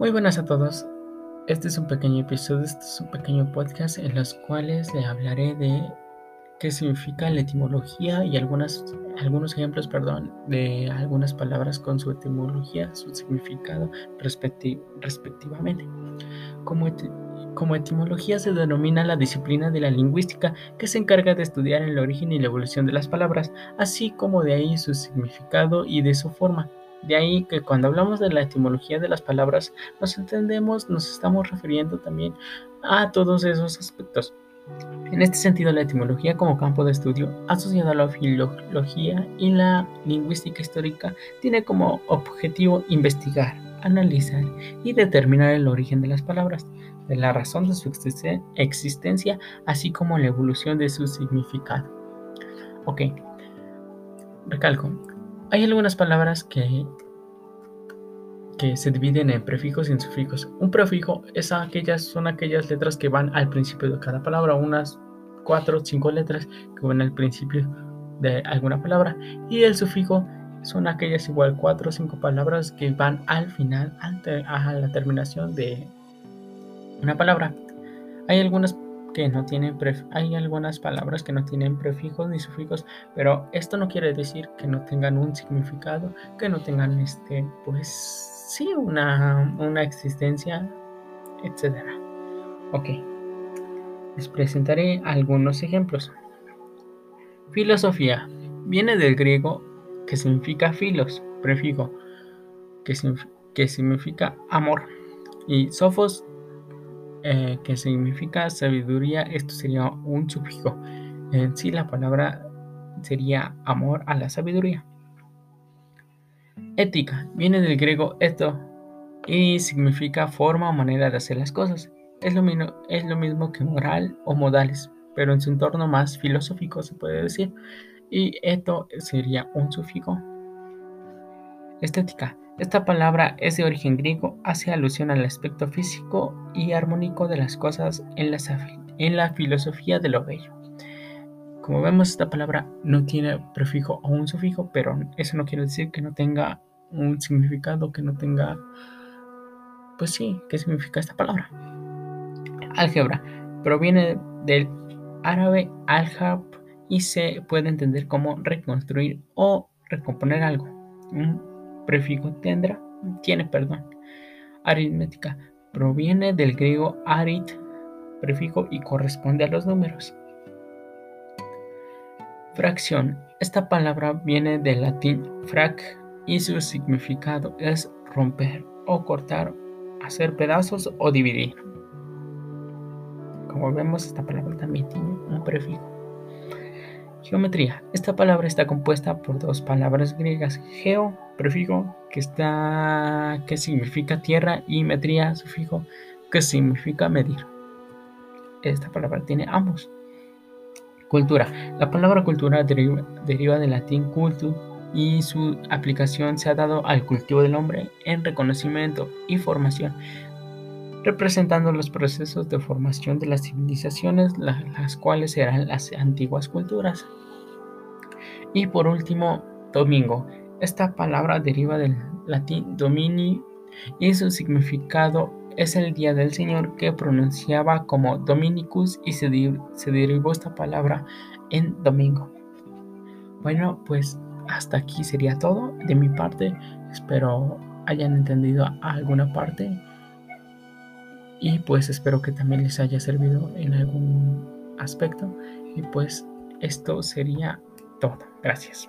Muy buenas a todos. Este es un pequeño episodio, este es un pequeño podcast en los cuales le hablaré de qué significa la etimología y algunas, algunos ejemplos, perdón, de algunas palabras con su etimología, su significado respectivamente. Como, como etimología se denomina la disciplina de la lingüística que se encarga de estudiar el origen y la evolución de las palabras, así como de ahí su significado y de su forma. De ahí que cuando hablamos de la etimología de las palabras, nos entendemos, nos estamos refiriendo también a todos esos aspectos. En este sentido, la etimología como campo de estudio asociado a la filología y la lingüística histórica tiene como objetivo investigar, analizar y determinar el origen de las palabras, de la razón de su existencia, así como la evolución de su significado. Ok, recalco, hay algunas palabras que, que se dividen en prefijos y en sufijos. Un prefijo es aquellas, son aquellas letras que van al principio de cada palabra, unas cuatro o cinco letras que van al principio de alguna palabra. Y el sufijo son aquellas igual cuatro o cinco palabras que van al final, a la terminación de una palabra. Hay algunas que no tienen hay algunas palabras que no tienen prefijos ni sufijos, pero esto no quiere decir que no tengan un significado, que no tengan este, pues sí, una, una existencia, etcétera. Ok, les presentaré algunos ejemplos. Filosofía viene del griego que significa filos, prefijo, que, que significa amor, y sofos eh, que significa sabiduría, esto sería un sufijo. En sí la palabra sería amor a la sabiduría. Ética viene del griego eto y significa forma o manera de hacer las cosas. Es lo, mismo, es lo mismo que moral o modales, pero en su entorno más filosófico se puede decir. Y eto sería un sufijo. Estética esta palabra es de origen griego, hace alusión al aspecto físico y armónico de las cosas en la, filosofía de lo bello. Como vemos, esta palabra no tiene prefijo o un sufijo, pero eso no quiere decir que no tenga un significado, que no tenga... Pues sí, ¿qué significa esta palabra? Álgebra proviene del árabe aljab y se puede entender como reconstruir o recomponer algo prefijo tendrá, tiene, perdón. Aritmética proviene del griego arit, prefijo y corresponde a los números. Fracción. Esta palabra viene del latín frac y su significado es romper o cortar, hacer pedazos o dividir. Como vemos, esta palabra también tiene un prefijo. Geometría. Esta palabra está compuesta por dos palabras griegas, geo, prefijo, que, está, que significa tierra, y metría, sufijo, que significa medir. Esta palabra tiene ambos. Cultura. La palabra cultura deriva, deriva del latín cultu y su aplicación se ha dado al cultivo del hombre en reconocimiento y formación, representando los procesos de formación de las civilizaciones, las cuales eran las antiguas culturas. Y por último, domingo. Esta palabra deriva del latín domini y su significado es el día del Señor que pronunciaba como Dominicus y se, se derivó esta palabra en domingo. Bueno, pues hasta aquí sería todo de mi parte. Espero hayan entendido alguna parte y pues espero que también les haya servido en algún aspecto y pues esto sería todo. Gracias.